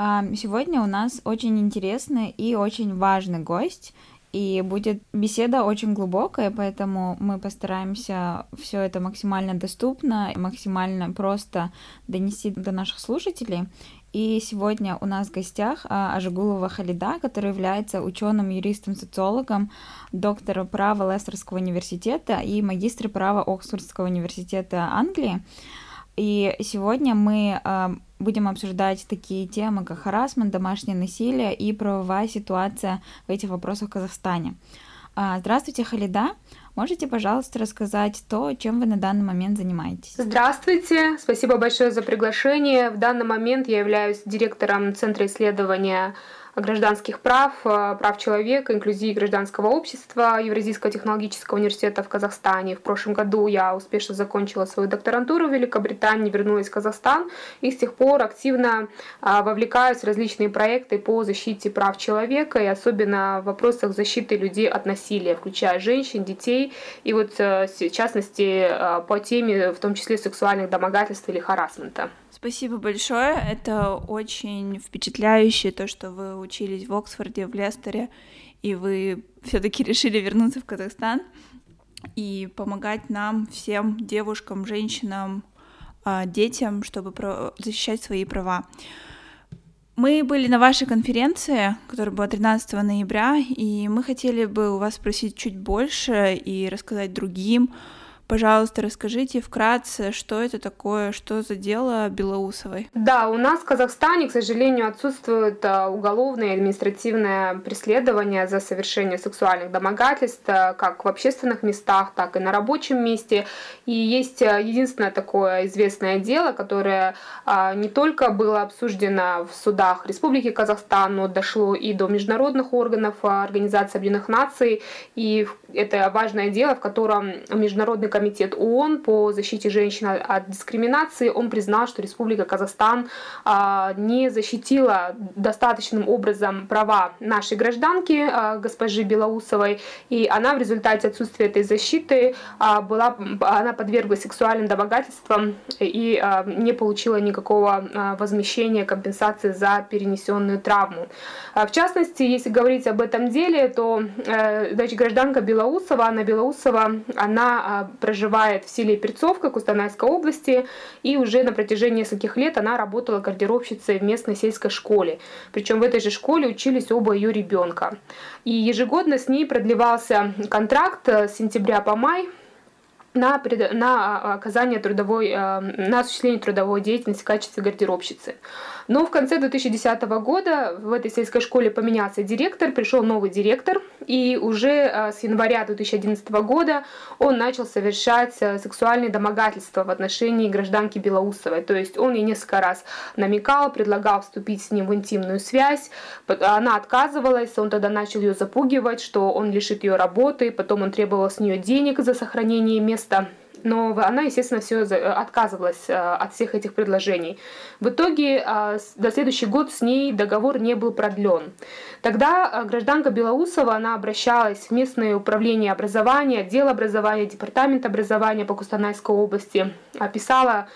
Сегодня у нас очень интересный и очень важный гость, и будет беседа очень глубокая, поэтому мы постараемся все это максимально доступно, максимально просто донести до наших слушателей. И сегодня у нас в гостях а, Ажигулова Халида, который является ученым, юристом, социологом, доктором права Лестерского университета и магистром права Оксфордского университета Англии. И сегодня мы будем обсуждать такие темы, как харасмент, домашнее насилие и правовая ситуация в этих вопросах в Казахстане. Э, здравствуйте, Халида. Можете, пожалуйста, рассказать то, чем вы на данный момент занимаетесь? Здравствуйте, спасибо большое за приглашение. В данный момент я являюсь директором Центра исследования гражданских прав, э, прав человека, инклюзии гражданского общества Евразийского технологического университета в Казахстане. В прошлом году я успешно закончила свою докторантуру в Великобритании, вернулась в Казахстан и с тех пор активно а, вовлекаюсь в различные проекты по защите прав человека и особенно в вопросах защиты людей от насилия, включая женщин, детей и вот э, в частности э, по теме в том числе сексуальных домогательств или харасмента. Спасибо большое. Это очень впечатляюще, то, что вы учились в Оксфорде, в Лестере, и вы все-таки решили вернуться в Казахстан и помогать нам, всем девушкам, женщинам, а, детям, чтобы защищать свои права. Мы были на вашей конференции, которая была 13 ноября, и мы хотели бы у вас спросить чуть больше и рассказать другим, Пожалуйста, расскажите вкратце, что это такое, что за дело Белоусовой? Да, у нас в Казахстане, к сожалению, отсутствует а, уголовное и административное преследование за совершение сексуальных домогательств а, как в общественных местах, так и на рабочем месте. И есть а, единственное такое известное дело, которое не только было обсуждено в судах Республики Казахстан, но дошло и до международных органов Организации Объединенных Наций. И это важное дело, в котором Международный комитет ООН по защите женщин от дискриминации, он признал, что Республика Казахстан а, не защитила достаточным образом права нашей гражданки, а, госпожи Белоусовой, и она в результате отсутствия этой защиты а, была, она подверглась сексуальным домогательствам и не получила никакого возмещения, компенсации за перенесенную травму. В частности, если говорить об этом деле, то э, значит, гражданка Белоусова. Анна Белоусова, она проживает в селе Перцовка Кустанайской области, и уже на протяжении нескольких лет она работала гардеробщицей в местной сельской школе. Причем в этой же школе учились оба ее ребенка. И ежегодно с ней продлевался контракт с сентября по май на, на а, оказание трудовой, а, на осуществление трудовой деятельности в качестве гардеробщицы. Но в конце 2010 года в этой сельской школе поменялся директор, пришел новый директор, и уже а, с января 2011 года он начал совершать сексуальные домогательства в отношении гражданки Белоусовой. То есть он ей несколько раз намекал, предлагал вступить с ним в интимную связь, она отказывалась, он тогда начал ее запугивать, что он лишит ее работы, потом он требовал с нее денег за сохранение места но она, естественно, все отказывалась э, от всех этих предложений. В итоге э, до следующий год с ней договор не был продлен. Тогда э, гражданка Белоусова, она обращалась в местное управление образования, отдел образования, департамент образования по Кустанайской области, писала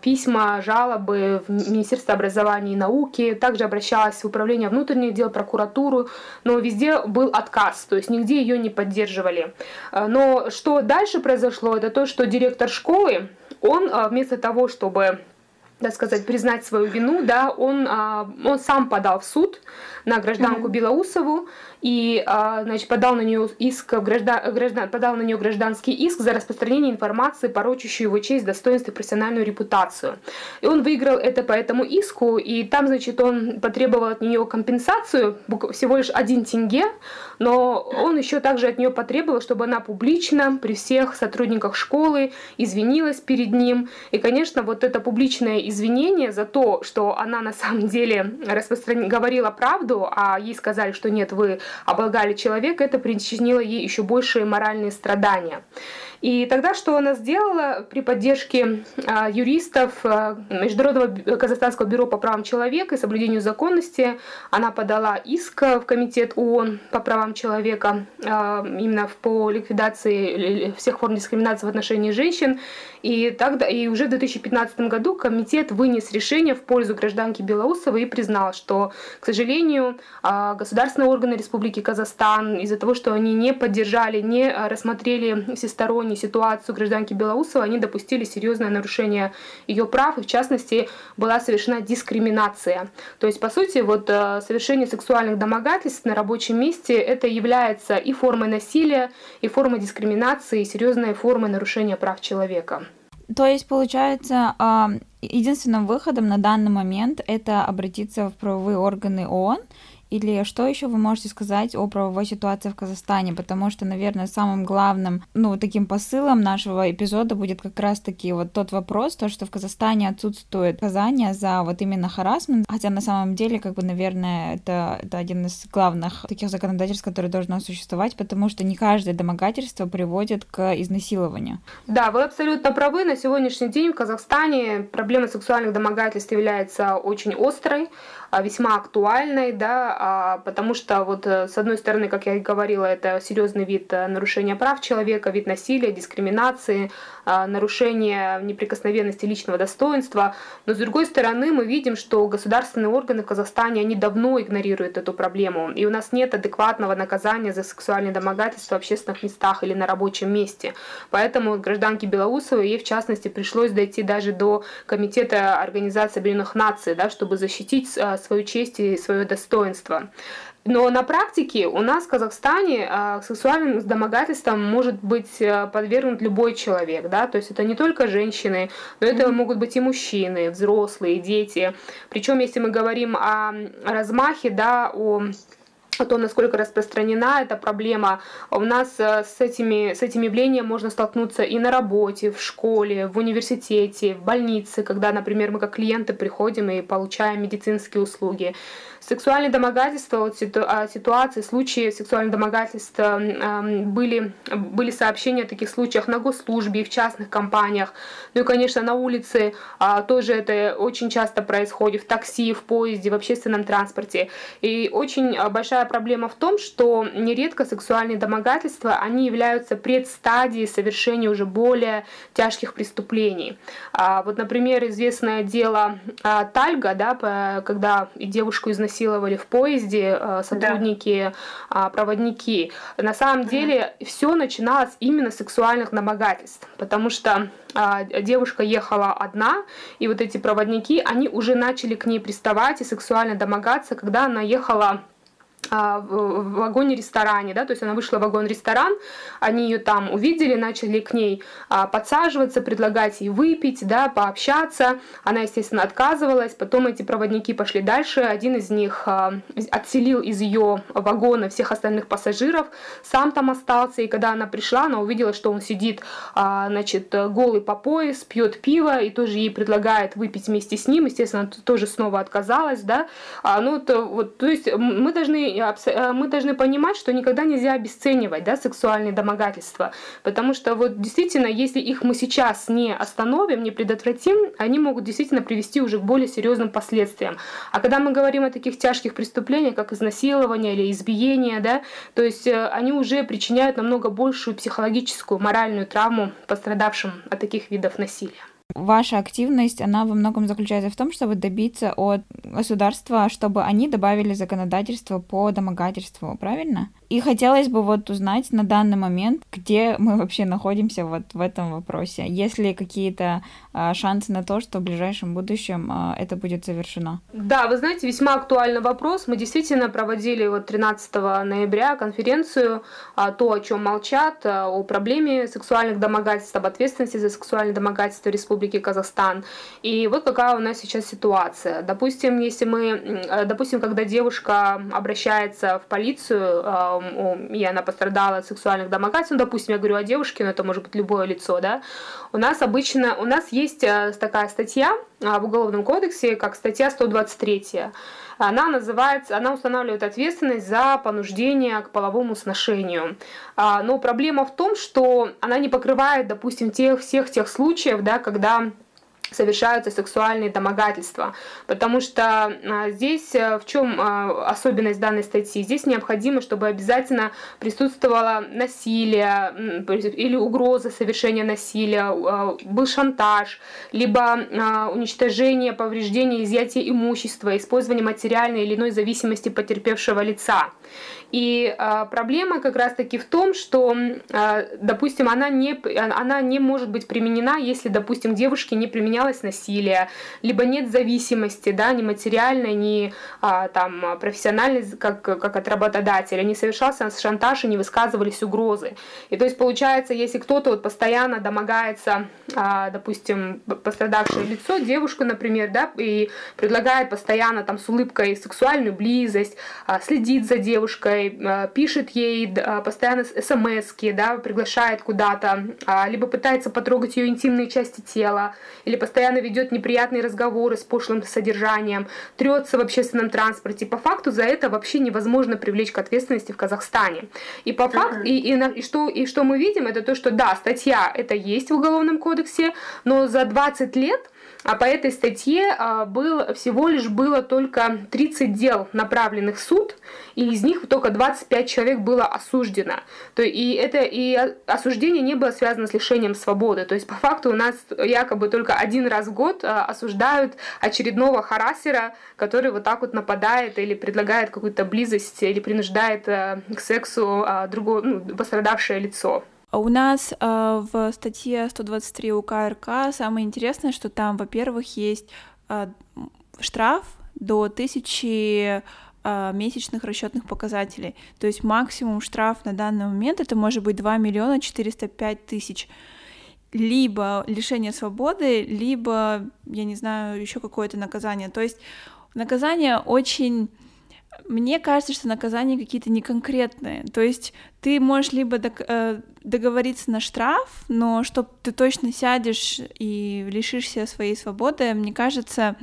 письма, жалобы в Министерство образования и науки, также обращалась в управление внутренних дел, прокуратуру, но везде был отказ, то есть нигде ее не поддерживали. Но что дальше произошло, это то, что директор школы, он вместо того, чтобы так сказать, признать свою вину, да, он, он сам подал в суд на гражданку mm-hmm. Белоусову и а, значит, подал на нее иск граждан, граждан, подал на нее гражданский иск за распространение информации, порочащую его честь, достоинство и профессиональную репутацию. И он выиграл это по этому иску, и там, значит, он потребовал от нее компенсацию, всего лишь один тенге, но он еще также от нее потребовал, чтобы она публично при всех сотрудниках школы извинилась перед ним. И, конечно, вот это публичное извинения за то, что она на самом деле распростран... говорила правду, а ей сказали, что нет, вы облагали человека, это причинило ей еще большие моральные страдания. И тогда что она сделала при поддержке а, юристов а, Международного казахстанского бюро по правам человека и соблюдению законности, она подала иск в Комитет ООН по правам человека а, именно по ликвидации всех форм дискриминации в отношении женщин. И, тогда, и уже в 2015 году комитет вынес решение в пользу гражданки Белоусовой и признал, что, к сожалению, государственные органы Республики Казахстан из-за того, что они не поддержали, не рассмотрели всесторонне всестороннюю ситуацию гражданки Белоусовой, они допустили серьезное нарушение ее прав, и в частности была совершена дискриминация. То есть, по сути, вот э, совершение сексуальных домогательств на рабочем месте это является и формой насилия, и формой дискриминации, и серьезной формой нарушения прав человека. То есть, получается, а, единственным выходом на данный момент это обратиться в правовые органы ООН или что еще вы можете сказать о правовой ситуации в Казахстане? Потому что, наверное, самым главным, ну, таким посылом нашего эпизода будет как раз-таки вот тот вопрос, то, что в Казахстане отсутствует наказание за вот именно харасмент, хотя на самом деле, как бы, наверное, это, это один из главных таких законодательств, которые должно существовать, потому что не каждое домогательство приводит к изнасилованию. Да, вы абсолютно правы. На сегодняшний день в Казахстане проблема сексуальных домогательств является очень острой. А, весьма актуальной, да, а, потому что вот э, с одной стороны, как я и говорила, это серьезный вид э, нарушения прав человека, вид насилия, дискриминации, а, нарушения неприкосновенности личного достоинства, но с другой стороны мы видим, что государственные органы в Казахстане, они давно игнорируют эту проблему, и у нас нет адекватного наказания за сексуальное домогательство в общественных местах или на рабочем месте. Поэтому гражданке Белоусовой, ей в частности пришлось дойти даже до Комитета Организации Объединенных Наций, да, чтобы защитить свою честь и свое достоинство. Но на практике у нас в Казахстане э, сексуальным домогательством может быть э, подвергнут любой человек, да, то есть это не только женщины, но это могут быть и мужчины, взрослые, дети. Причем, если мы говорим о размахе, да, о о том, насколько распространена эта проблема. У нас э, с, этими, с этим явлением можно столкнуться и на работе, в школе, в университете, в больнице, когда, например, мы как клиенты приходим и получаем медицинские услуги. Сексуальные домогательства, вот а, ситуации, случаи сексуальных домогательств были, были сообщения о таких случаях на госслужбе в частных компаниях. Ну и, конечно, на улице а, тоже это очень часто происходит, в такси, в поезде, в общественном транспорте. И очень а, большая проблема в том, что нередко сексуальные домогательства, они являются предстадией совершения уже более тяжких преступлений. Вот, например, известное дело Тальга, да, когда девушку изнасиловали изнасиловали в поезде э, сотрудники, да. проводники. На самом деле все начиналось именно с сексуальных домогательств, потому что а, девушка ехала одна, и вот эти проводники, они уже начали к ней приставать и сексуально домогаться, когда она ехала в вагоне-ресторане, да, то есть она вышла в вагон-ресторан, они ее там увидели, начали к ней а, подсаживаться, предлагать ей выпить, да, пообщаться, она, естественно, отказывалась, потом эти проводники пошли дальше, один из них а, отселил из ее вагона всех остальных пассажиров, сам там остался, и когда она пришла, она увидела, что он сидит, значит, голый по пояс, пьет пиво, и тоже ей предлагает выпить вместе с ним, естественно, тоже снова отказалась, да, ну, то, вот, то есть мы должны Э, мы должны понимать, что никогда нельзя обесценивать да, сексуальные домогательства, потому что вот действительно, если их мы сейчас не остановим, не предотвратим, они могут действительно привести уже к более серьезным последствиям. А когда мы говорим о таких тяжких преступлениях, как изнасилование или избиение, да, то есть э, они уже причиняют намного большую психологическую, моральную травму пострадавшим от таких видов насилия ваша активность, она во многом заключается в том, чтобы добиться от государства, чтобы они добавили законодательство по домогательству, правильно? И хотелось бы вот узнать на данный момент, где мы вообще находимся вот в этом вопросе. Есть ли какие-то а, шансы на то, что в ближайшем будущем а, это будет завершено? Да, вы знаете, весьма актуальный вопрос. Мы действительно проводили вот 13 ноября конференцию а, «То, о чем молчат», а, о проблеме сексуальных домогательств, об ответственности за сексуальное домогательство Республике Казахстан. И вот какая у нас сейчас ситуация. Допустим, если мы, допустим, когда девушка обращается в полицию, и она пострадала от сексуальных домогательств, ну, допустим, я говорю о девушке, но это может быть любое лицо, да, у нас обычно, у нас есть такая статья в Уголовном кодексе, как статья 123 она называется, она устанавливает ответственность за понуждение к половому сношению. А, но проблема в том, что она не покрывает, допустим, тех, всех тех случаев, да, когда совершаются сексуальные домогательства. Потому что а, здесь а, в чем а, особенность данной статьи? Здесь необходимо, чтобы обязательно присутствовало насилие или угроза совершения насилия, был шантаж, либо уничтожение, повреждение, изъятие имущества, использование материальной или иной зависимости потерпевшего лица. И а, проблема как раз-таки в том, что, а, допустим, она не, она не может быть применена, если, допустим, девушке не применялось насилие, либо нет зависимости, да, ни материальной, ни а, там, профессиональной, как, как от работодателя, не совершался шантаж и не высказывались угрозы. И то есть получается, если кто-то вот постоянно домогается, а, допустим, пострадавшее лицо, девушку, например, да, и предлагает постоянно там с улыбкой сексуальную близость, а, следит за девушкой, Э, пишет ей э, постоянно смс да, приглашает куда-то, а, либо пытается потрогать ее интимные части тела, или постоянно ведет неприятные разговоры с пошлым содержанием, трется в общественном транспорте. По факту за это вообще невозможно привлечь к ответственности в Казахстане. И по факту, и, и, и, что, и что мы видим, это то, что да, статья это есть в Уголовном кодексе, но за 20 лет а по этой статье а, был, всего лишь было только 30 дел, направленных в суд, и из них только 25 человек было осуждено. То, и, это, и осуждение не было связано с лишением свободы. То есть по факту у нас якобы только один раз в год а, осуждают очередного харасера, который вот так вот нападает или предлагает какую-то близость или принуждает а, к сексу другое, ну, пострадавшее лицо. А у нас э, в статье 123 УК РК самое интересное, что там, во-первых, есть э, штраф до тысячи э, месячных расчетных показателей. То есть максимум штраф на данный момент это может быть 2 миллиона 405 тысяч либо лишение свободы, либо, я не знаю, еще какое-то наказание. То есть наказание очень мне кажется, что наказания какие-то неконкретные. То есть ты можешь либо э, договориться на штраф, но чтобы ты точно сядешь и лишишься своей свободы, мне кажется,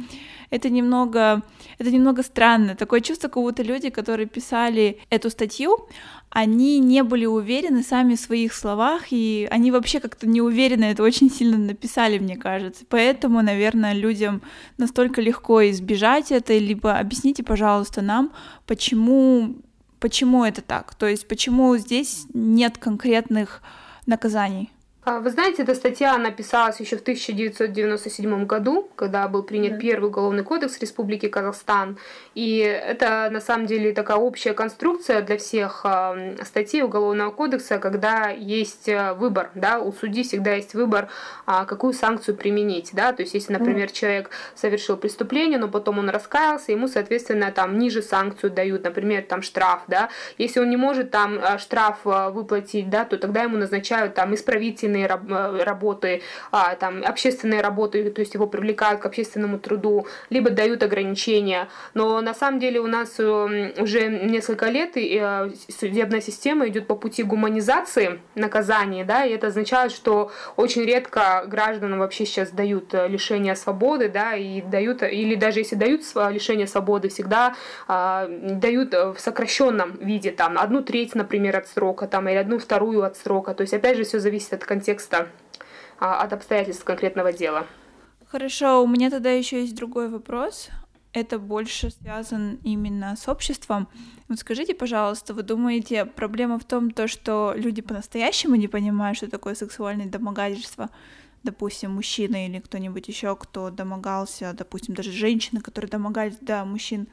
это немного, это немного странно. Такое чувство, как будто люди, которые писали эту статью, они не были уверены сами в своих словах, и они вообще как-то не уверены это очень сильно написали, мне кажется. Поэтому, наверное, людям настолько легко избежать это, либо объясните, пожалуйста, нам, почему, почему это так, то есть почему здесь нет конкретных наказаний. А, вы знаете, эта статья написалась еще в 1997 году, когда был принят mm-hmm. первый уголовный кодекс Республики Казахстан. И это на самом деле такая общая конструкция для всех э, статей Уголовного кодекса, когда есть э, выбор, да, у судьи всегда есть выбор, э, какую санкцию применить, да, то есть если, например, человек совершил преступление, но потом он раскаялся, ему, соответственно, там ниже санкцию дают, например, там штраф, да, если он не может там штраф выплатить, да, то тогда ему назначают там исправительный общественные э, работы, а, там, общественные работы, то есть его привлекают к общественному труду, либо дают ограничения. Но на самом деле у нас э, уже несколько лет и э, судебная система идет по пути гуманизации наказания, да, и это означает, что очень редко гражданам вообще сейчас дают лишение свободы, да, и дают, или даже если дают лишение свободы, всегда а, дают в сокращенном виде, там, одну треть, например, от срока, там, или одну вторую от срока. То есть, опять же, все зависит от контекста а, от обстоятельств конкретного дела. Хорошо, у меня тогда еще есть другой вопрос. Это больше связан именно с обществом. Вот скажите, пожалуйста, вы думаете, проблема в том, то, что люди по-настоящему не понимают, что такое сексуальное домогательство? Допустим, мужчина или кто-нибудь еще, кто домогался, допустим, даже женщины, которые домогались, да, мужчин.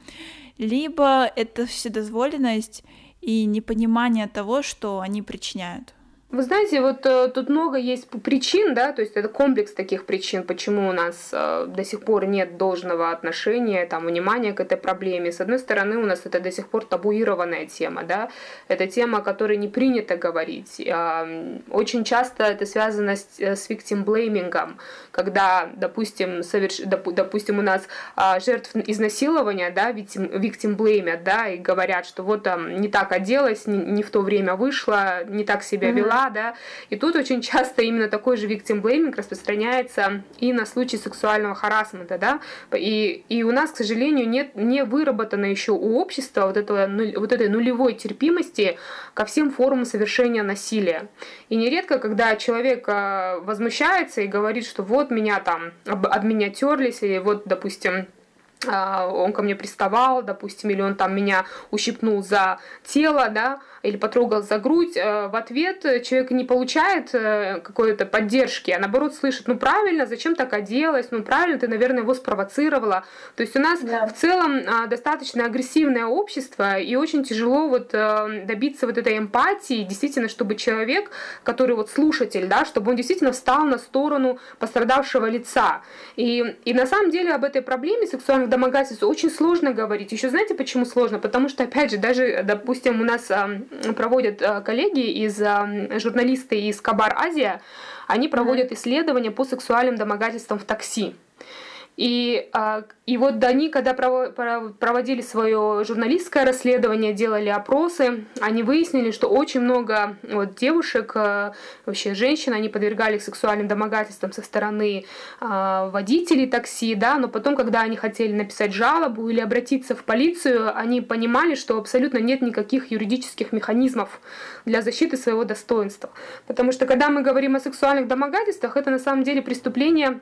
Либо это вседозволенность и непонимание того, что они причиняют. Вы знаете, вот э, тут много есть причин, да, то есть это комплекс таких причин, почему у нас э, до сих пор нет должного отношения, там, внимания к этой проблеме. С одной стороны, у нас это до сих пор табуированная тема, да, это тема, о которой не принято говорить. Э, очень часто это связано с, э, с victim blaming, когда, допустим, соверш... доп... допустим, у нас э, жертв изнасилования, да, victim, victim blame, да, и говорят, что вот там не так оделась, не, не в то время вышла, не так себя вела, mm-hmm да, и тут очень часто именно такой же victim blaming распространяется и на случаи сексуального харасмента, да, и, и у нас, к сожалению, нет, не выработано еще у общества вот, этого, вот этой нулевой терпимости ко всем формам совершения насилия. И нередко, когда человек а, возмущается и говорит, что вот меня там, об, меня терлись, или вот, допустим, а, он ко мне приставал, допустим, или он там меня ущипнул за тело, да, или потрогал за грудь, э, в ответ человек не получает э, какой-то поддержки, а наоборот слышит, ну правильно, зачем так оделась, ну правильно, ты, наверное, его спровоцировала. То есть у нас да. в целом а, достаточно агрессивное общество, и очень тяжело вот э, добиться вот этой эмпатии, действительно, чтобы человек, который вот слушатель, да, чтобы он действительно встал на сторону пострадавшего лица. И, и на самом деле об этой проблеме сексуальных домогательств очень сложно говорить. Еще знаете, почему сложно? Потому что, опять же, даже, допустим, у нас проводят э, коллеги из журналисты из Кабар Азия, они проводят исследования по сексуальным домогательствам в такси. И, а, и вот они, когда проводили свое журналистское расследование, делали опросы, они выяснили, что очень много вот девушек, а, вообще женщин, они подвергались сексуальным домогательствам со стороны а, водителей такси, да, но потом, когда они хотели написать жалобу или обратиться в полицию, они понимали, что абсолютно нет никаких юридических механизмов для защиты своего достоинства. Потому что когда мы говорим о сексуальных домогательствах, это на самом деле преступление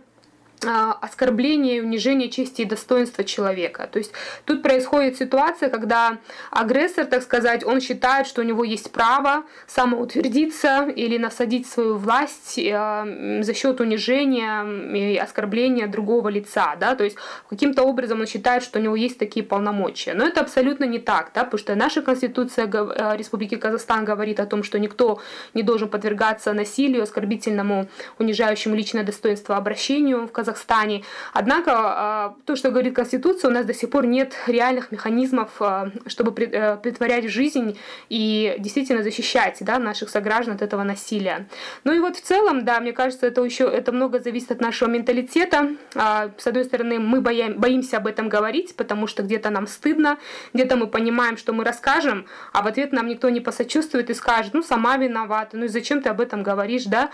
оскорбление и унижение чести и достоинства человека. То есть тут происходит ситуация, когда агрессор, так сказать, он считает, что у него есть право самоутвердиться или насадить свою власть э, за счет унижения и оскорбления другого лица. Да? То есть каким-то образом он считает, что у него есть такие полномочия. Но это абсолютно не так, да? потому что наша Конституция э, Республики Казахстан говорит о том, что никто не должен подвергаться насилию, оскорбительному, унижающему личное достоинство обращению в Казахстане Казахстане. Однако, а, то, что говорит Конституция, у нас до сих пор нет реальных механизмов, а, чтобы э, притворять жизнь и действительно защищать да, наших сограждан от этого насилия. Ну и вот в целом, да, мне кажется, это еще это много зависит от нашего менталитета. А, с одной стороны, мы боимся об этом говорить, потому что где-то нам стыдно, где-то мы понимаем, что мы расскажем, а в ответ нам никто не посочувствует и скажет, ну, сама виновата, ну и зачем ты об этом говоришь, да?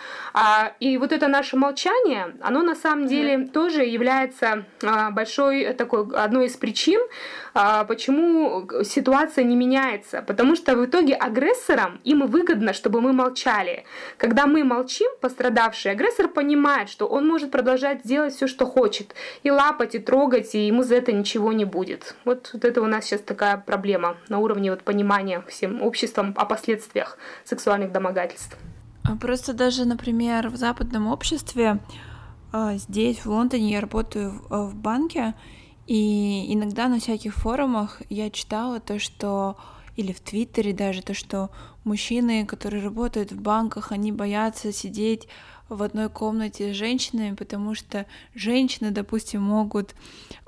И вот это наше молчание, оно на самом деле деле тоже является а, большой такой одной из причин, а, почему ситуация не меняется. Потому что в итоге агрессорам им выгодно, чтобы мы молчали. Когда мы молчим, пострадавший агрессор понимает, что он может продолжать делать все, что хочет. И лапать, и трогать, и ему за это ничего не будет. Вот, вот это у нас сейчас такая проблема на уровне вот понимания всем обществом о последствиях сексуальных домогательств. А просто даже, например, в западном обществе здесь, в Лондоне, я работаю в, а, в банке, и иногда на всяких форумах я читала то, что или в Твиттере даже то, что мужчины, которые работают в банках, они боятся сидеть в одной комнате с женщинами, потому что женщины, допустим, могут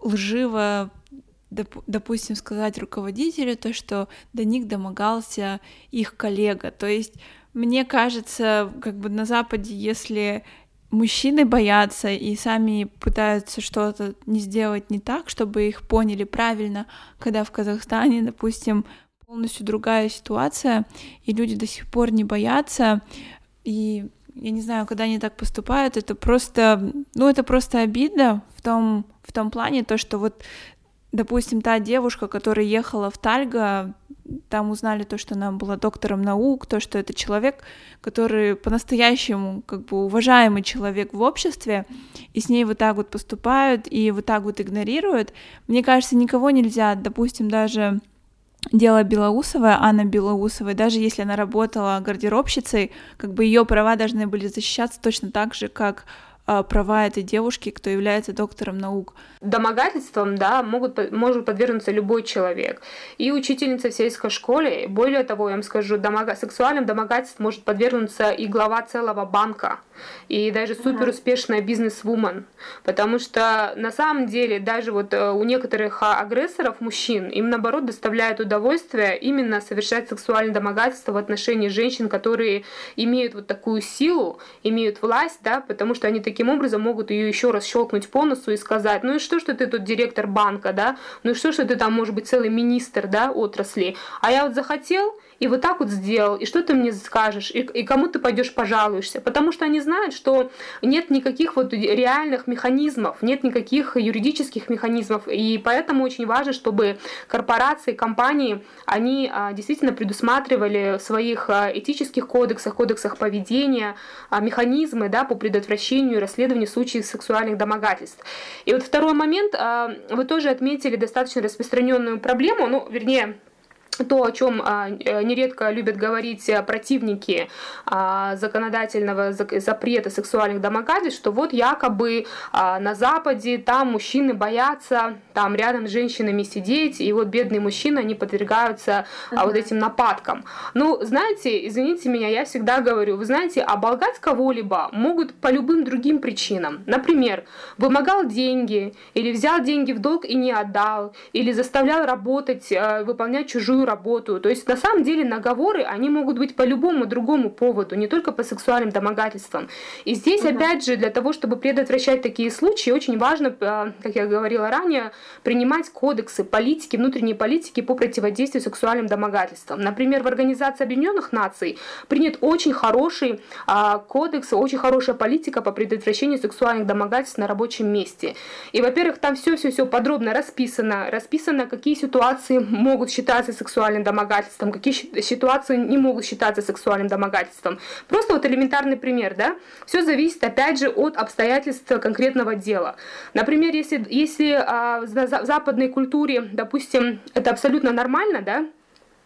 лживо допустим, сказать руководителю то, что до них домогался их коллега. То есть, мне кажется, как бы на Западе, если мужчины боятся и сами пытаются что-то не сделать не так, чтобы их поняли правильно, когда в Казахстане, допустим, полностью другая ситуация, и люди до сих пор не боятся, и я не знаю, когда они так поступают, это просто, ну, это просто обидно в том, в том плане, то, что вот, допустим, та девушка, которая ехала в Тальго, там узнали то, что она была доктором наук, то, что это человек, который по-настоящему как бы уважаемый человек в обществе, и с ней вот так вот поступают и вот так вот игнорируют. Мне кажется, никого нельзя, допустим, даже дело Белоусовая, Анна Белоусовая, даже если она работала гардеробщицей, как бы ее права должны были защищаться точно так же, как права этой девушки, кто является доктором наук. Домогательством, да, могут, может подвергнуться любой человек. И учительница в сельской школе, более того, я вам скажу, домога... сексуальным домогательством может подвергнуться и глава целого банка, и даже супер успешная бизнес-вумен. Потому что на самом деле даже вот э, у некоторых агрессоров, мужчин, им наоборот доставляет удовольствие именно совершать сексуальное домогательство в отношении женщин, которые имеют вот такую силу, имеют власть, да, потому что они таким образом могут ее еще раз щелкнуть по носу и сказать, ну и что, что ты тут директор банка, да, ну и что, что ты там, может быть, целый министр, да, отрасли, а я вот захотел, и вот так вот сделал, и что ты мне скажешь, и, и кому ты пойдешь пожалуешься, потому что они знают, что нет никаких вот реальных механизмов, нет никаких юридических механизмов, и поэтому очень важно, чтобы корпорации, компании, они а, действительно предусматривали в своих а, этических кодексах, кодексах поведения а, механизмы да, по предотвращению и расследованию случаев сексуальных домогательств. И вот второй момент, вы тоже отметили достаточно распространенную проблему, ну, вернее, то, о чем а, э, нередко любят говорить э, противники а, законодательного запрета сексуальных домогательств, что вот якобы а, на Западе там мужчины боятся там рядом с женщинами сидеть, и вот бедные мужчины, они подвергаются uh-huh. вот этим нападкам. Ну, знаете, извините меня, я всегда говорю, вы знаете, оболгать кого-либо могут по любым другим причинам. Например, вымогал деньги, или взял деньги в долг и не отдал, или заставлял работать, э, выполнять чужую работу. То есть на самом деле наговоры, они могут быть по любому другому поводу, не только по сексуальным домогательствам. И здесь, угу. опять же, для того, чтобы предотвращать такие случаи, очень важно, а, как я говорила ранее, принимать кодексы политики, внутренней политики по противодействию сексуальным домогательствам. Например, в Организации Объединенных Наций принят очень хороший а, кодекс, очень хорошая политика по предотвращению сексуальных домогательств на рабочем месте. И, во-первых, там все-все-все подробно расписано, расписано, какие ситуации могут считаться сексуальными сексуальным домогательством, какие ситуации не могут считаться сексуальным домогательством. Просто вот элементарный пример, да? Все зависит, опять же, от обстоятельств конкретного дела. Например, если, если а, в западной культуре, допустим, это абсолютно нормально, да,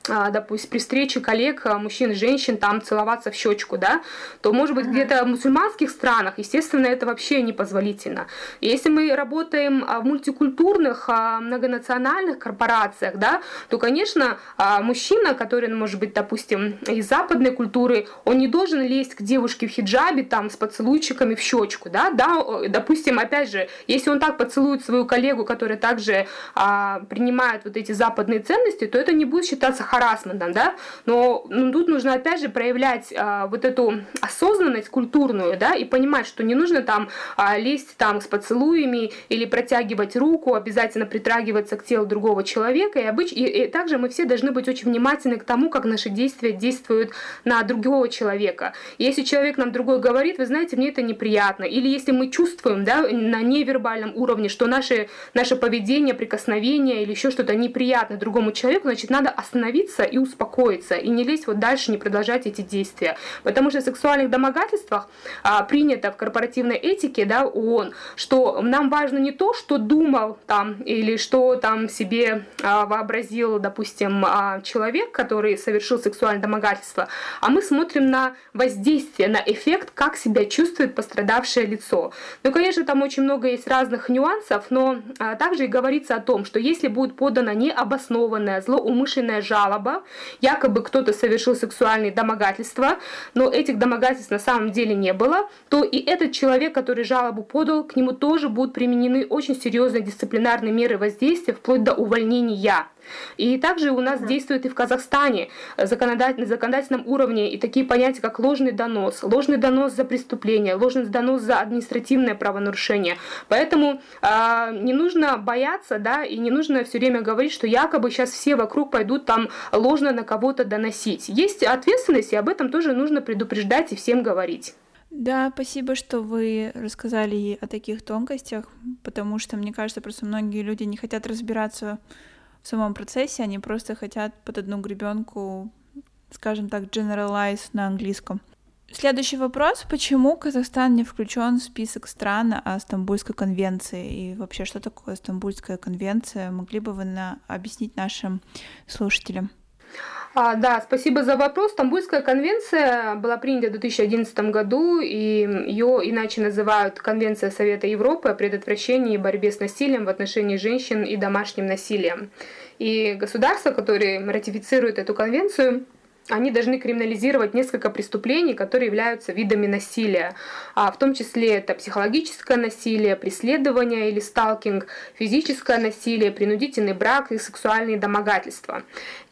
допустим, при встрече коллег, а, мужчин, женщин, там целоваться в щечку, да, то, может быть, где-то в мусульманских странах, естественно, это вообще непозволительно. Если мы работаем а, в мультикультурных, многонациональных корпорациях, да, то, конечно, мужчина, который, ну, может быть, допустим, из западной культуры, он не должен лезть к девушке в хиджабе, там, с поцелуйчиками в щечку, да, да, допустим, опять же, если он так поцелует свою коллегу, которая также а, принимает вот эти западные ценности, то это не будет считаться харасментом, да, но ну, тут нужно опять же проявлять а, вот эту осознанность культурную, да, и понимать, что не нужно там а, лезть там с поцелуями или протягивать руку, обязательно притрагиваться к телу другого человека, и, обыч... и, и также мы все должны быть очень внимательны к тому, как наши действия действуют на другого человека. Если человек нам другой говорит, вы знаете, мне это неприятно, или если мы чувствуем, да, на невербальном уровне, что наше, наше поведение, прикосновение или еще что-то неприятно другому человеку, значит, надо остановиться остановиться и успокоиться, и не лезть вот дальше, не продолжать эти действия. Потому что в сексуальных домогательствах а, принято в корпоративной этике, да, ООН, что нам важно не то, что думал там, или что там себе а, вообразил, допустим, а, человек, который совершил сексуальное домогательство, а мы смотрим на воздействие, на эффект, как себя чувствует пострадавшее лицо. Ну, конечно, там очень много есть разных нюансов, но а, также и говорится о том, что если будет подана необоснованная, злоумышленная жалоба, жалоба, якобы кто-то совершил сексуальные домогательства, но этих домогательств на самом деле не было, то и этот человек, который жалобу подал, к нему тоже будут применены очень серьезные дисциплинарные меры воздействия, вплоть до увольнения. И также у нас действует и в Казахстане законодатель, на законодательном уровне и такие понятия, как ложный донос, ложный донос за преступление, ложный донос за административное правонарушение. Поэтому э, не нужно бояться, да, и не нужно все время говорить, что якобы сейчас все вокруг пойдут там ложно на кого-то доносить. Есть ответственность, и об этом тоже нужно предупреждать и всем говорить. Да, спасибо, что вы рассказали о таких тонкостях, потому что, мне кажется, просто многие люди не хотят разбираться в самом процессе, они просто хотят под одну гребенку, скажем так, generalize на английском. Следующий вопрос. Почему Казахстан не включен в список стран о Стамбульской конвенции? И вообще, что такое Стамбульская конвенция? Могли бы вы на... объяснить нашим слушателям? А, да, спасибо за вопрос. Стамбульская конвенция была принята в 2011 году, и ее иначе называют Конвенция Совета Европы о предотвращении и борьбе с насилием в отношении женщин и домашним насилием. И государства, которые ратифицируют эту конвенцию, они должны криминализировать несколько преступлений, которые являются видами насилия. А в том числе это психологическое насилие, преследование или сталкинг, физическое насилие, принудительный брак и сексуальные домогательства.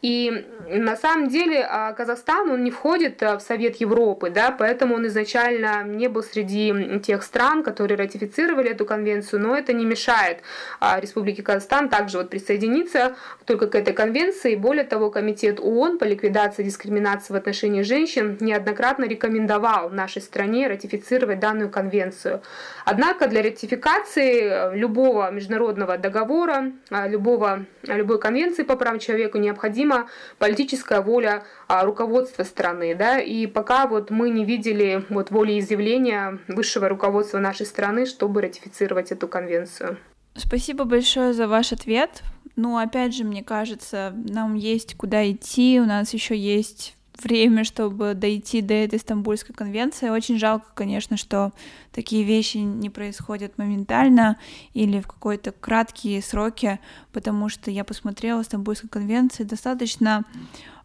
И на самом деле а, Казахстан, он не входит а, в Совет Европы, да, поэтому он изначально не был среди тех стран, которые ратифицировали эту конвенцию, но это не мешает а, Республике Казахстан также вот присоединиться только к этой конвенции. Более того, Комитет ООН по ликвидации дискриминации в отношении женщин неоднократно рекомендовал нашей стране ратифицировать данную конвенцию. Однако для ратификации любого международного договора, любого, любой конвенции по правам человека необходима политическая воля а, руководства страны, да, и пока вот мы не видели вот волеизъявления высшего руководства нашей страны, чтобы ратифицировать эту конвенцию. Спасибо большое за ваш ответ. Ну, опять же, мне кажется, нам есть куда идти, у нас еще есть время, чтобы дойти до этой Стамбульской конвенции. Очень жалко, конечно, что такие вещи не происходят моментально или в какой-то краткие сроки, потому что я посмотрела Стамбульской конвенции достаточно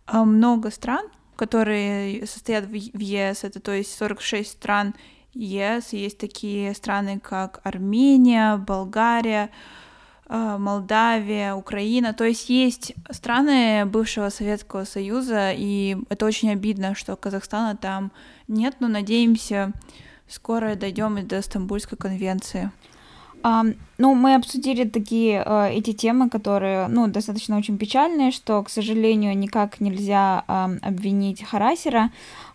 а, много стран, которые состоят в ЕС, это то есть 46 стран ЕС, есть такие страны, как Армения, Болгария, Э, Молдавия, Украина. То есть есть страны бывшего Советского Союза, и это очень обидно, что Казахстана там нет, но надеемся, скоро дойдем и до Стамбульской конвенции. Ну, мы обсудили такие uh, эти темы, которые, ну, достаточно очень печальные, что, к сожалению, никак нельзя обвинить Харасера,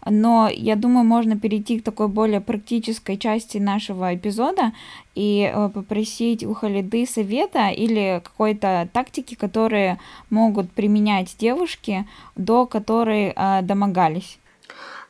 но я думаю, можно перейти к такой более практической части нашего эпизода и uh, попросить у Халиды совета или какой-то тактики, которые могут применять девушки, до которой uh, домогались.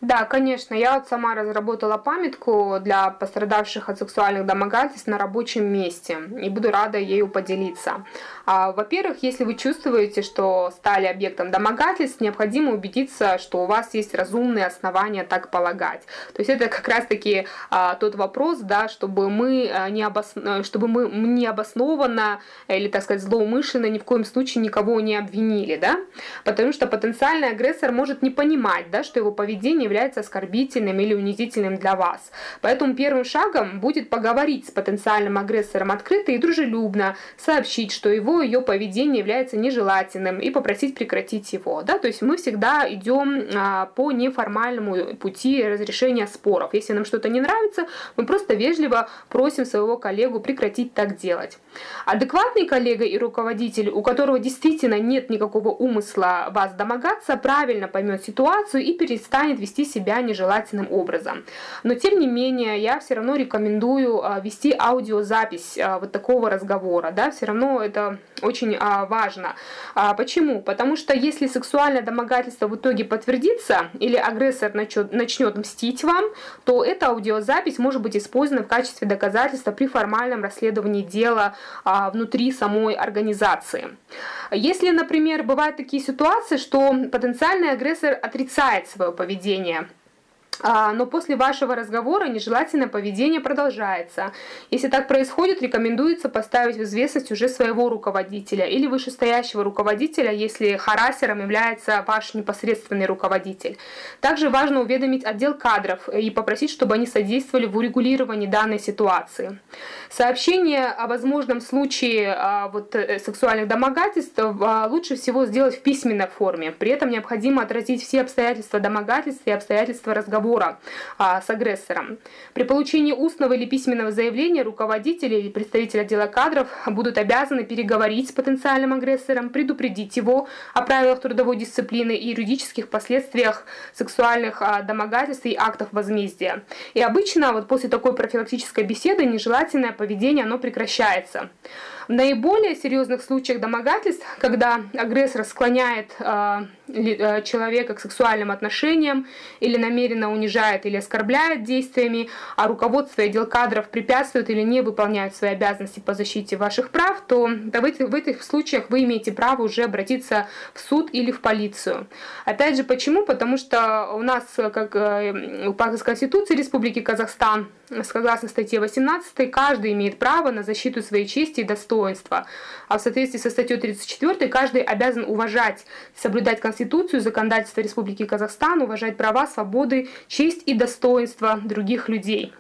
Да, конечно. Я вот сама разработала памятку для пострадавших от сексуальных домогательств на рабочем месте и буду рада ею поделиться. А, во-первых, если вы чувствуете, что стали объектом домогательств, необходимо убедиться, что у вас есть разумные основания так полагать. То есть это как раз-таки а, тот вопрос, да, чтобы мы а, не обос... чтобы мы не обоснованно или, так сказать, злоумышленно ни в коем случае никого не обвинили, да, потому что потенциальный агрессор может не понимать, да, что его поведение является оскорбительным или унизительным для вас. Поэтому первым шагом будет поговорить с потенциальным агрессором открыто и дружелюбно, сообщить, что его ее поведение является нежелательным и попросить прекратить его. Да? То есть мы всегда идем а, по неформальному пути разрешения споров. Если нам что-то не нравится, мы просто вежливо просим своего коллегу прекратить так делать. Адекватный коллега и руководитель, у которого действительно нет никакого умысла вас домогаться, правильно поймет ситуацию и перестанет вести себя нежелательным образом. Но тем не менее, я все равно рекомендую а, вести аудиозапись а, вот такого разговора, да, все равно это очень а, важно. Почему? Потому что если сексуальное домогательство в итоге подтвердится или агрессор начнет, начнет мстить вам, то эта аудиозапись может быть использована в качестве доказательства при формальном расследовании дела внутри самой организации. Если, например, бывают такие ситуации, что потенциальный агрессор отрицает свое поведение. А, но после вашего разговора нежелательное поведение продолжается. Если так происходит, рекомендуется поставить в известность уже своего руководителя или вышестоящего руководителя, если харасером является ваш непосредственный руководитель. Также важно уведомить отдел кадров и попросить, чтобы они содействовали в урегулировании данной ситуации. Сообщение о возможном случае а, вот, э, сексуальных домогательств а, лучше всего сделать в письменной форме. При этом необходимо отразить все обстоятельства домогательств и обстоятельства разговора разговора а, с агрессором. При получении устного или письменного заявления руководители или представители отдела кадров будут обязаны переговорить с потенциальным агрессором, предупредить его о правилах трудовой дисциплины и юридических последствиях сексуальных а, домогательств и актов возмездия. И обычно вот после такой профилактической беседы нежелательное поведение оно прекращается. В наиболее серьезных случаях домогательств, когда агрессор склоняет э, человека к сексуальным отношениям или намеренно унижает или оскорбляет действиями, а руководство и отдел кадров препятствует или не выполняют свои обязанности по защите ваших прав, то в этих, в этих случаях вы имеете право уже обратиться в суд или в полицию. Опять же, почему? Потому что у нас, как по Конституции Республики Казахстан, согласно статье 18, каждый имеет право на защиту своей чести и достоинства. А в соответствии со статьей 34 каждый обязан уважать, соблюдать Конституцию, законодательство Республики Казахстан, уважать права, свободы, честь и достоинство других людей.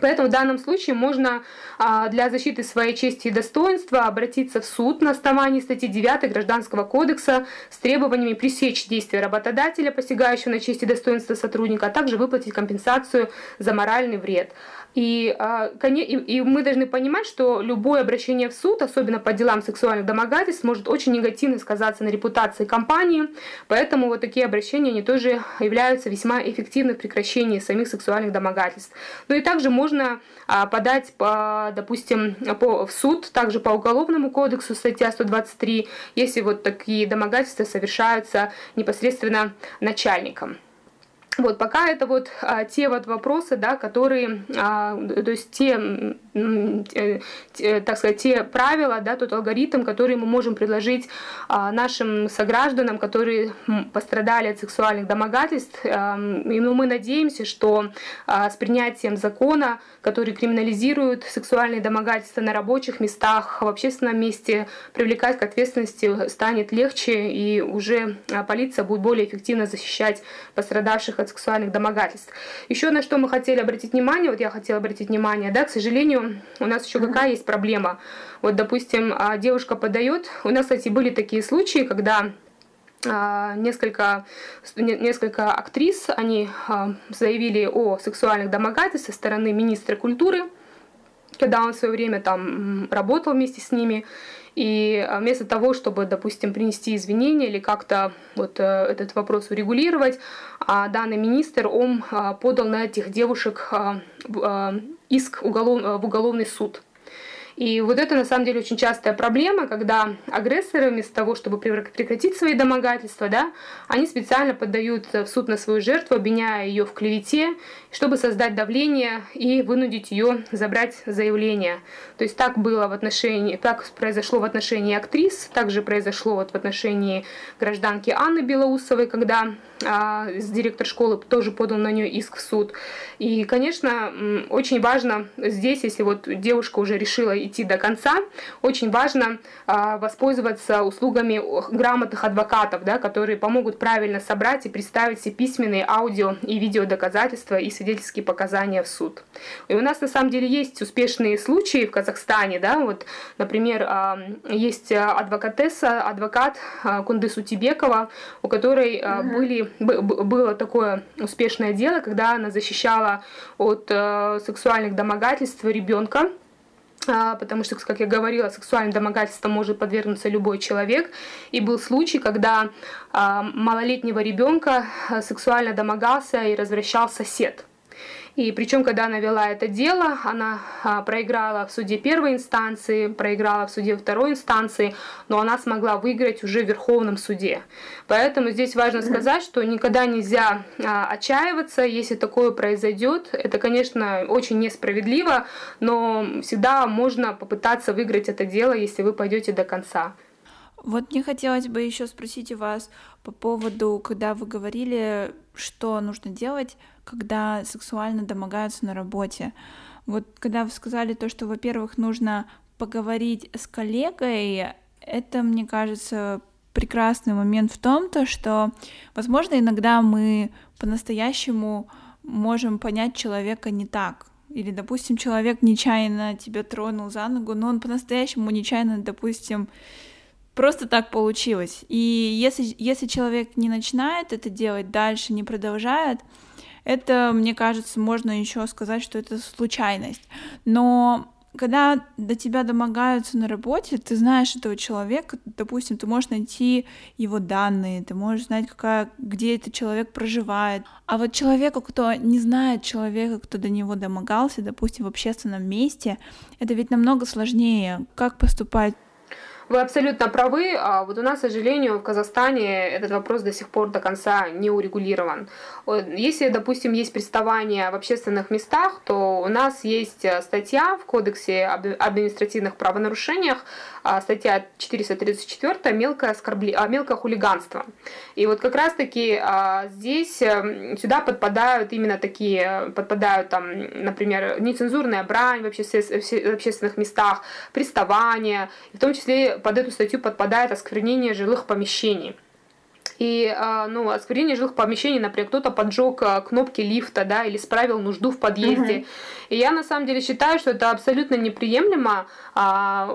Поэтому в данном случае можно а, для защиты своей чести и достоинства обратиться в суд на основании статьи 9 Гражданского кодекса с требованиями пресечь действия работодателя, посягающего на честь и достоинство сотрудника, а также выплатить компенсацию за моральный вред. И, а, и мы должны понимать, что любое обращение в суд, особенно по делам сексуальных домогательств, может очень негативно сказаться на репутации компании, поэтому вот такие обращения, они тоже являются весьма эффективны в прекращении самих сексуальных домогательств. Ну и также можно а, подать, по, допустим, по, в суд, также по Уголовному кодексу, статья 123, если вот такие домогательства совершаются непосредственно начальником. Вот пока это вот а, те вот вопросы, да, которые, а, то есть те, так сказать, те правила, да, тот алгоритм, который мы можем предложить а, нашим согражданам, которые пострадали от сексуальных домогательств. А, и ну, мы надеемся, что а, с принятием закона, который криминализирует сексуальные домогательства на рабочих местах, в общественном месте, привлекать к ответственности станет легче, и уже а, полиция будет более эффективно защищать пострадавших от сексуальных домогательств. Еще на что мы хотели обратить внимание, вот я хотела обратить внимание, да, к сожалению, у нас еще какая есть проблема. Вот, допустим, а, девушка подает, у нас, кстати, были такие случаи, когда а, несколько, несколько актрис, они а, заявили о сексуальных домогательствах со стороны министра культуры, когда он в свое время там работал вместе с ними. И а, вместо того, чтобы, допустим, принести извинения или как-то вот э, этот вопрос урегулировать, а, данный министр, он а, подал на этих девушек иск уголов, в уголовный суд. И вот это на самом деле очень частая проблема, когда агрессоры вместо того, чтобы прекратить свои домогательства, да, они специально поддают в суд на свою жертву, обвиняя ее в клевете, чтобы создать давление и вынудить ее забрать заявление. То есть так было в отношении, так произошло в отношении актрис, также произошло вот в отношении гражданки Анны Белоусовой, когда а, директор школы тоже подал на нее иск в суд. И, конечно, очень важно здесь, если вот девушка уже решила идти до конца, очень важно а, воспользоваться услугами грамотных адвокатов, да, которые помогут правильно собрать и представить все письменные аудио и видео доказательства и свидетельские показания в суд. И у нас на самом деле есть успешные случаи в Казахстане, да, вот, например, а, есть адвокатесса, адвокат Кундысу Тибекова, у которой были было такое успешное дело, когда она защищала от сексуальных домогательств ребенка, а, потому что, как я говорила, сексуальным домогательством может подвергнуться любой человек. И был случай, когда а, малолетнего ребенка э, сексуально домогался и развращал сосед. И причем, когда она вела это дело, она а, проиграла в суде первой инстанции, проиграла в суде второй инстанции, но она смогла выиграть уже в Верховном суде. Поэтому здесь важно сказать, что никогда нельзя а, отчаиваться, если такое произойдет. Это, конечно, очень несправедливо, но всегда можно попытаться выиграть это дело, если вы пойдете до конца. Вот мне хотелось бы еще спросить у вас по поводу, когда вы говорили, что нужно делать, когда сексуально домогаются на работе. Вот когда вы сказали то, что, во-первых, нужно поговорить с коллегой, это, мне кажется, прекрасный момент в том, то, что, возможно, иногда мы по-настоящему можем понять человека не так. Или, допустим, человек нечаянно тебя тронул за ногу, но он по-настоящему нечаянно, допустим, просто так получилось. И если, если человек не начинает это делать дальше, не продолжает, это, мне кажется, можно еще сказать, что это случайность. Но когда до тебя домогаются на работе, ты знаешь этого человека, допустим, ты можешь найти его данные, ты можешь знать, какая, где этот человек проживает. А вот человеку, кто не знает человека, кто до него домогался, допустим, в общественном месте, это ведь намного сложнее. Как поступать? Вы абсолютно правы. А вот у нас, к сожалению, в Казахстане этот вопрос до сих пор до конца не урегулирован. Если, допустим, есть приставание в общественных местах, то у нас есть э, статья в Кодексе об административных правонарушениях, а, статья 434 мелкое, оскорбле... А, мелкое хулиганство. И вот как раз-таки здесь эм, сюда подпадают именно такие, подпадают там, например, нецензурная брань в общественных местах, приставание, в том числе под эту статью подпадает осквернение жилых помещений. И, а, ну, осквернение жилых помещений, например, кто-то поджег а, кнопки лифта, да, или справил нужду в подъезде. Угу. И я на самом деле считаю, что это абсолютно неприемлемо а,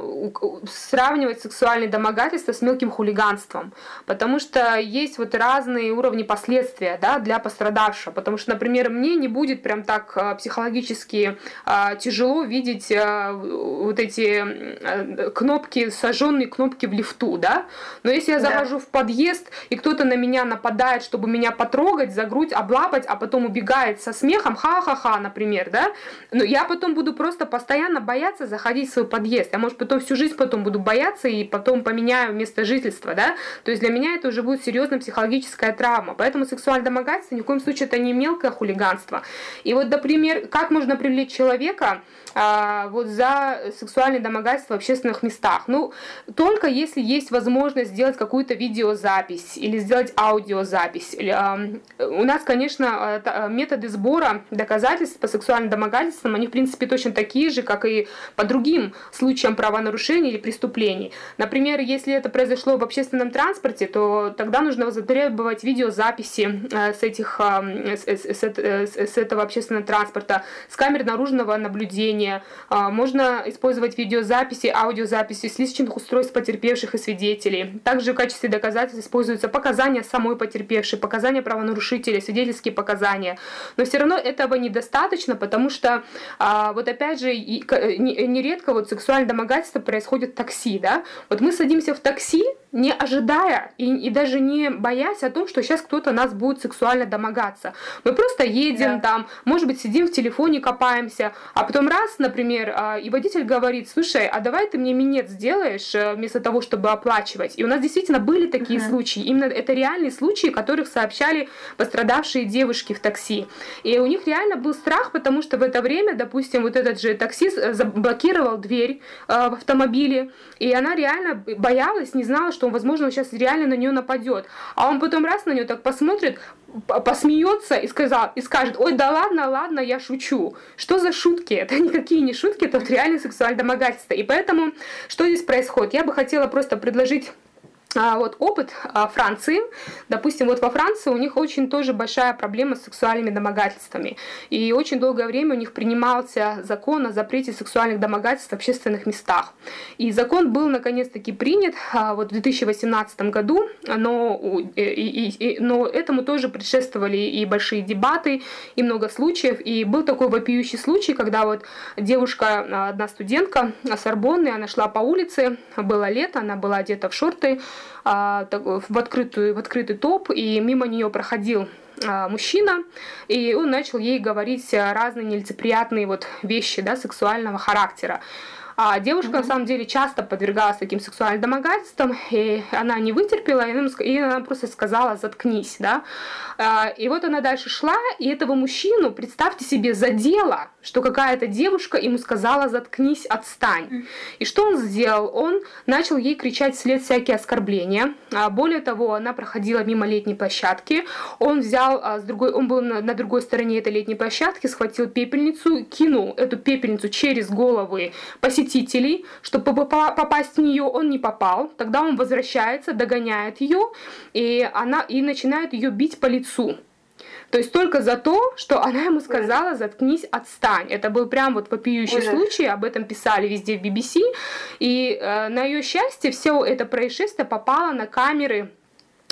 сравнивать сексуальные домогательства с мелким хулиганством, потому что есть вот разные уровни последствия, да, для пострадавшего. Потому что, например, мне не будет прям так а, психологически а, тяжело видеть а, вот эти кнопки, сожженные кнопки в лифту, да. Но если я захожу да. в подъезд и кто кто-то на меня нападает, чтобы меня потрогать, за грудь облапать, а потом убегает со смехом, ха-ха-ха, например, да, но я потом буду просто постоянно бояться заходить в свой подъезд. Я, может, потом всю жизнь потом буду бояться и потом поменяю место жительства, да, то есть для меня это уже будет серьезная психологическая травма. Поэтому сексуальное домогательство ни в коем случае это не мелкое хулиганство. И вот, например, как можно привлечь человека а, вот за сексуальное домогательство в общественных местах? Ну, только если есть возможность сделать какую-то видеозапись или сделать аудиозапись. У нас, конечно, э, методы сбора доказательств по сексуальным домогательствам, они, в принципе, точно такие же, как и по другим случаям правонарушений или преступлений. Например, если это произошло в общественном транспорте, то тогда нужно затребовать видеозаписи э, с, этих, с, с, с этого общественного транспорта, с камер наружного наблюдения. А, можно использовать видеозаписи, аудиозаписи с личных устройств потерпевших и свидетелей. Также в качестве доказательств используются показания показания самой потерпевшей, показания правонарушителя, свидетельские показания. Но все равно этого недостаточно, потому что а, вот опять же нередко вот сексуальное домогательство происходит в такси, да. Вот мы садимся в такси, не ожидая и, и даже не боясь о том, что сейчас кто-то нас будет сексуально домогаться. Мы просто едем да. там, может быть, сидим в телефоне, копаемся, а потом раз, например, а, и водитель говорит, слушай, а давай ты мне минет сделаешь э, вместо того, чтобы оплачивать. И у нас действительно были такие uh-huh. случаи. Именно это реальные случаи, которых сообщали пострадавшие девушки в такси. И у них реально был страх, потому что в это время, допустим, вот этот же таксист э, заблокировал дверь э, в автомобиле, и она реально боялась, не знала, что он, возможно, он сейчас реально на нее нападет. А он потом раз на нее так посмотрит, посмеется и, сказал, и скажет, ой, да ладно, ладно, я шучу. Что за шутки? Это никакие не шутки, это вот реально сексуальное домогательство. И поэтому, что здесь происходит? Я бы хотела просто предложить вот опыт а, Франции, допустим, вот во Франции у них очень тоже большая проблема с сексуальными домогательствами. И очень долгое время у них принимался закон о запрете сексуальных домогательств в общественных местах. И закон был наконец-таки принят а, вот в 2018 году, но, и, и, и, но этому тоже предшествовали и большие дебаты, и много случаев. И был такой вопиющий случай, когда вот девушка, одна студентка Сорбонны, она шла по улице, было лето, она была одета в шорты, а, в, открытую, в открытый топ, и мимо нее проходил а, мужчина, и он начал ей говорить разные нелицеприятные вот вещи да, сексуального характера. А девушка, mm-hmm. на самом деле, часто подвергалась таким сексуальным домогательствам, и она не вытерпела, и она просто сказала «заткнись», да. А, и вот она дальше шла, и этого мужчину, представьте себе, задело, что какая-то девушка ему сказала «заткнись, отстань». И что он сделал? Он начал ей кричать вслед всякие оскорбления. А, более того, она проходила мимо летней площадки, он взял а, с другой, он был на, на другой стороне этой летней площадки, схватил пепельницу, кинул эту пепельницу через головы посетителей посетителей, чтобы попасть в нее, он не попал. Тогда он возвращается, догоняет ее, и, она, и начинает ее бить по лицу. То есть только за то, что она ему сказала «заткнись, отстань». Это был прям вот вопиющий Ужас. случай, об этом писали везде в BBC. И э, на ее счастье все это происшествие попало на камеры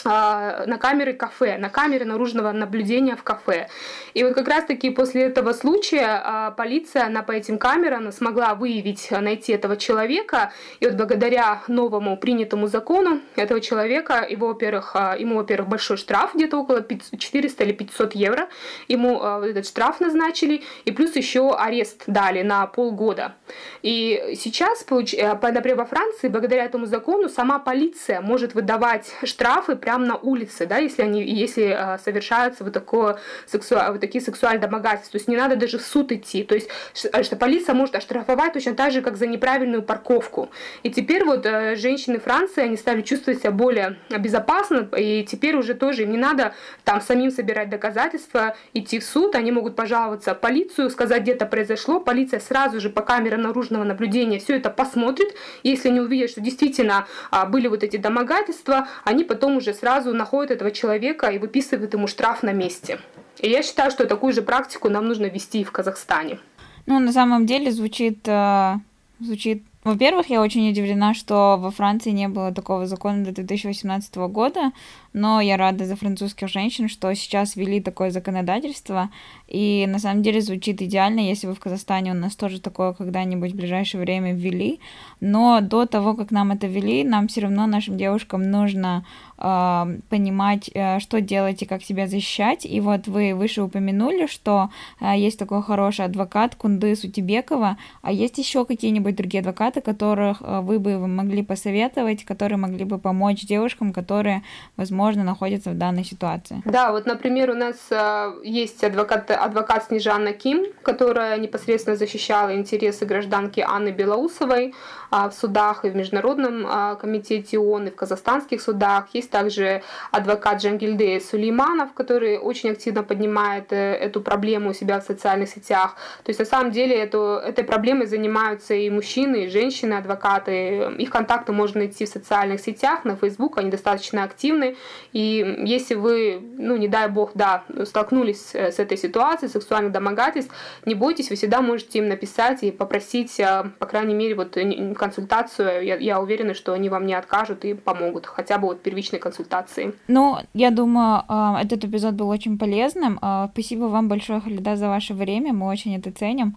на камеры кафе, на камеры наружного наблюдения в кафе. И вот как раз-таки после этого случая а, полиция, она по этим камерам смогла выявить, найти этого человека. И вот благодаря новому принятому закону этого человека, его, во-первых, а, ему, во-первых, большой штраф, где-то около 400 или 500 евро. Ему этот штраф назначили, и плюс еще арест дали на полгода. И сейчас, э, например, во Франции, благодаря этому закону, сама полиция может выдавать штрафы прямо прямо на улице, да, если они, если э, совершаются вот, такое, сексу, вот такие сексуальные домогательства. То есть не надо даже в суд идти. То есть что, что полиция может оштрафовать точно так же, как за неправильную парковку. И теперь вот э, женщины Франции, они стали чувствовать себя более безопасно, и теперь уже тоже им не надо там самим собирать доказательства, идти в суд, они могут пожаловаться в полицию, сказать, где это произошло, полиция сразу же по камерам наружного наблюдения все это посмотрит, если они увидят, что действительно а, были вот эти домогательства, они потом уже сразу находят этого человека и выписывают ему штраф на месте. И я считаю, что такую же практику нам нужно вести и в Казахстане. Ну, на самом деле звучит, э, звучит во-первых, я очень удивлена, что во Франции не было такого закона до 2018 года, но я рада за французских женщин, что сейчас ввели такое законодательство, и на самом деле звучит идеально, если бы в Казахстане у нас тоже такое когда-нибудь в ближайшее время ввели, но до того, как нам это ввели, нам все равно, нашим девушкам, нужно э, понимать, э, что делать и как себя защищать, и вот вы выше упомянули, что э, есть такой хороший адвокат Кундыс Утибекова, а есть еще какие-нибудь другие адвокаты, которых э, вы бы могли посоветовать, которые могли бы помочь девушкам, которые, возможно, возможно, находятся в данной ситуации. Да, вот, например, у нас э, есть адвокат, адвокат Снежана Ким, которая непосредственно защищала интересы гражданки Анны Белоусовой в судах и в Международном э, комитете ООН, и в казахстанских судах. Есть также адвокат Джангильде Сулейманов, который очень активно поднимает э, эту проблему у себя в социальных сетях. То есть, на самом деле, эту, этой проблемой занимаются и мужчины, и женщины, адвокаты. Их контакты можно найти в социальных сетях, на Facebook, они достаточно активны. И если вы, ну, не дай бог, да, столкнулись э, с этой ситуацией, сексуальных домогательств, не бойтесь, вы всегда можете им написать и попросить, э, по крайней мере, вот консультацию. Я, я уверена, что они вам не откажут и помогут, хотя бы вот первичной консультации. Ну, я думаю, э, этот эпизод был очень полезным. Спасибо вам большое, Халида, за ваше время, мы очень это ценим.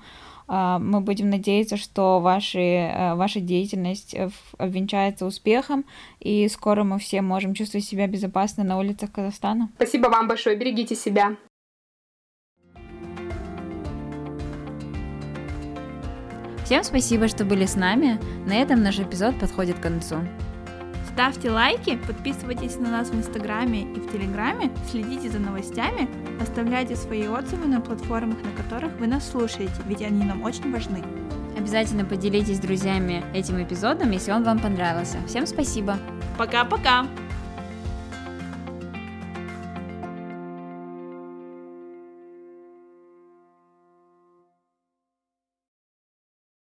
А, мы будем надеяться, что ваши, ваша деятельность э, обвенчается успехом, и скоро мы все можем чувствовать себя безопасно на улицах Казахстана. Спасибо вам большое, берегите себя. Всем спасибо, что были с нами. На этом наш эпизод подходит к концу. Ставьте лайки, подписывайтесь на нас в Инстаграме и в Телеграме, следите за новостями, оставляйте свои отзывы на платформах, на которых вы нас слушаете, ведь они нам очень важны. Обязательно поделитесь с друзьями этим эпизодом, если он вам понравился. Всем спасибо. Пока-пока.